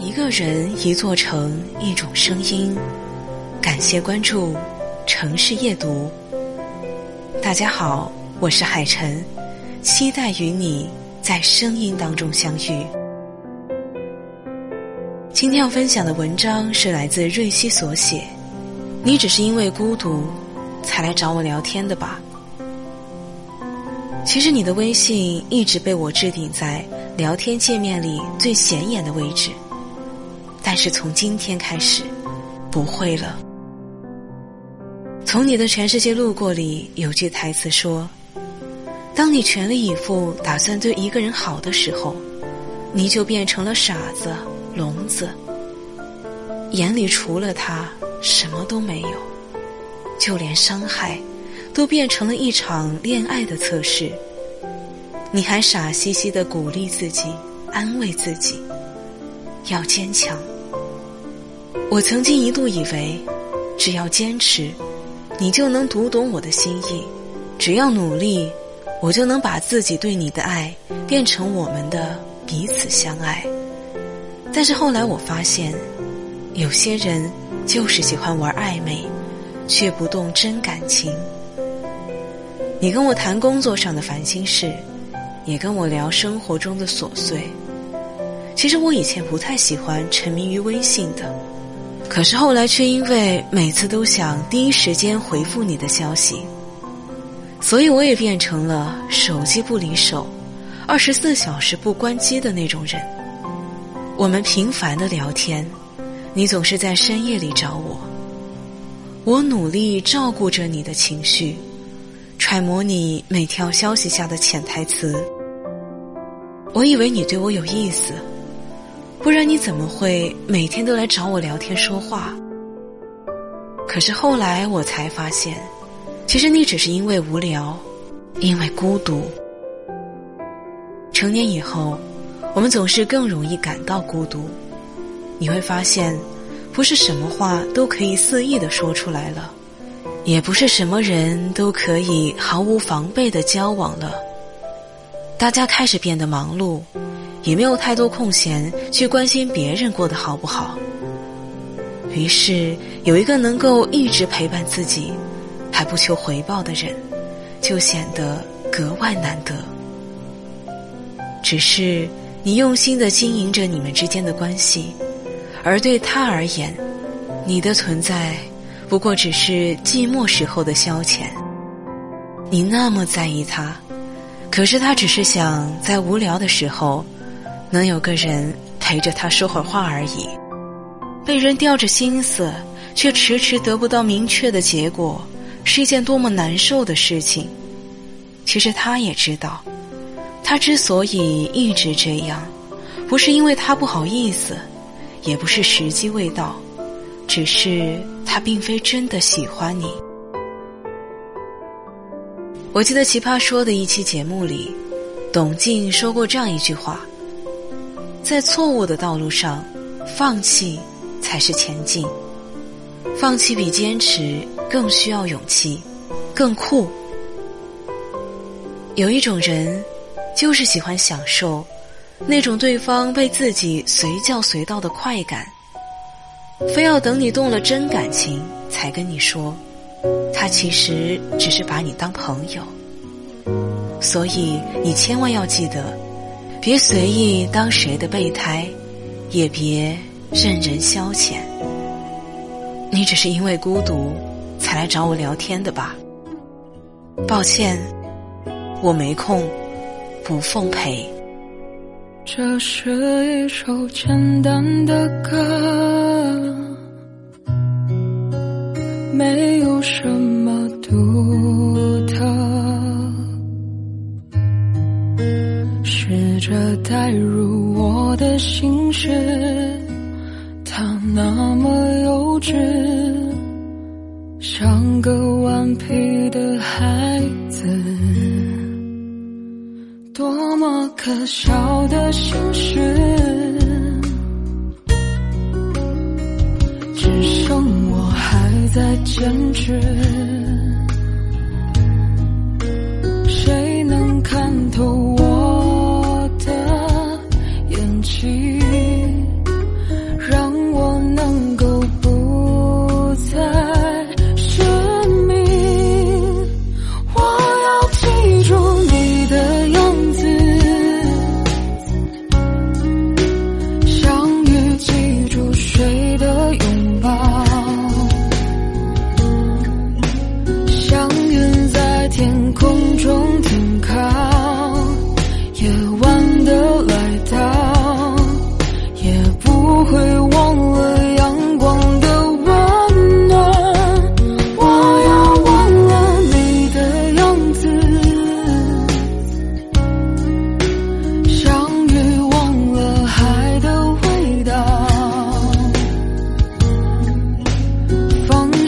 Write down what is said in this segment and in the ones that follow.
一个人，一座城，一种声音。感谢关注城市夜读。大家好，我是海晨，期待与你在声音当中相遇。今天要分享的文章是来自瑞希所写。你只是因为孤独，才来找我聊天的吧？其实你的微信一直被我置顶在聊天界面里最显眼的位置，但是从今天开始，不会了。从你的全世界路过里有句台词说：“当你全力以赴打算对一个人好的时候，你就变成了傻子、聋子，眼里除了他。”什么都没有，就连伤害，都变成了一场恋爱的测试。你还傻兮兮的鼓励自己，安慰自己，要坚强。我曾经一度以为，只要坚持，你就能读懂我的心意；只要努力，我就能把自己对你的爱变成我们的彼此相爱。但是后来我发现，有些人。就是喜欢玩暧昧，却不动真感情。你跟我谈工作上的烦心事，也跟我聊生活中的琐碎。其实我以前不太喜欢沉迷于微信的，可是后来却因为每次都想第一时间回复你的消息，所以我也变成了手机不离手，二十四小时不关机的那种人。我们频繁的聊天。你总是在深夜里找我，我努力照顾着你的情绪，揣摩你每条消息下的潜台词。我以为你对我有意思，不然你怎么会每天都来找我聊天说话？可是后来我才发现，其实你只是因为无聊，因为孤独。成年以后，我们总是更容易感到孤独。你会发现，不是什么话都可以肆意的说出来了，也不是什么人都可以毫无防备的交往了。大家开始变得忙碌，也没有太多空闲去关心别人过得好不好。于是，有一个能够一直陪伴自己，还不求回报的人，就显得格外难得。只是你用心的经营着你们之间的关系。而对他而言，你的存在不过只是寂寞时候的消遣。你那么在意他，可是他只是想在无聊的时候能有个人陪着他说会话而已。被人吊着心思，却迟迟得不到明确的结果，是一件多么难受的事情。其实他也知道，他之所以一直这样，不是因为他不好意思。也不是时机未到，只是他并非真的喜欢你。我记得《奇葩说》的一期节目里，董静说过这样一句话：“在错误的道路上，放弃才是前进。放弃比坚持更需要勇气，更酷。有一种人，就是喜欢享受。”那种对方被自己随叫随到的快感，非要等你动了真感情才跟你说，他其实只是把你当朋友。所以你千万要记得，别随意当谁的备胎，也别任人消遣。你只是因为孤独才来找我聊天的吧？抱歉，我没空，不奉陪。这是一首简单的歌，没有什么我的心事，它那么幼稚，像个顽皮的孩子。多么可笑的心事，只剩我还在坚持。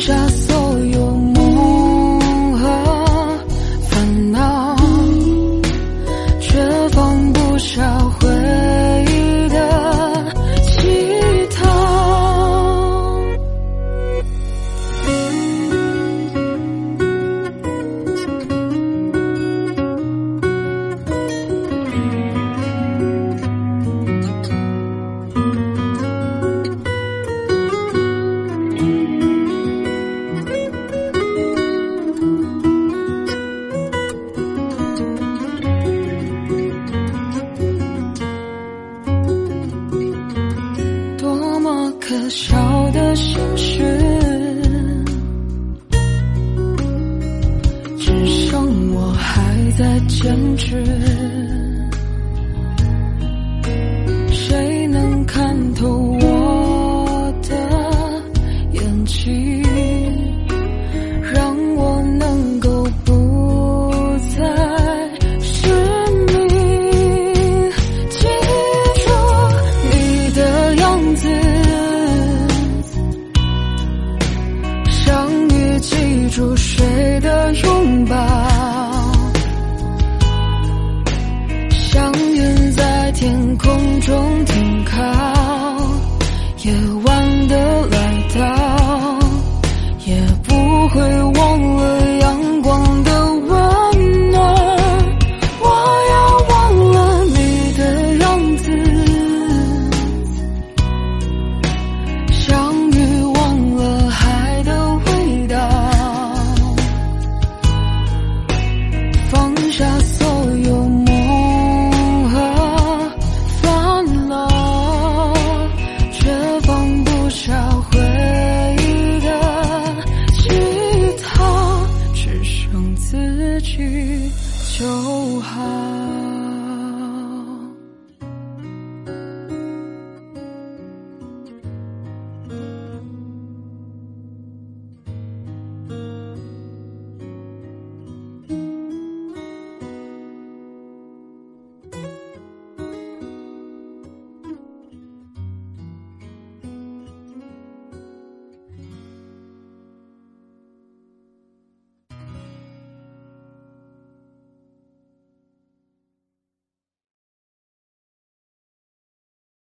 já sei. 在坚持。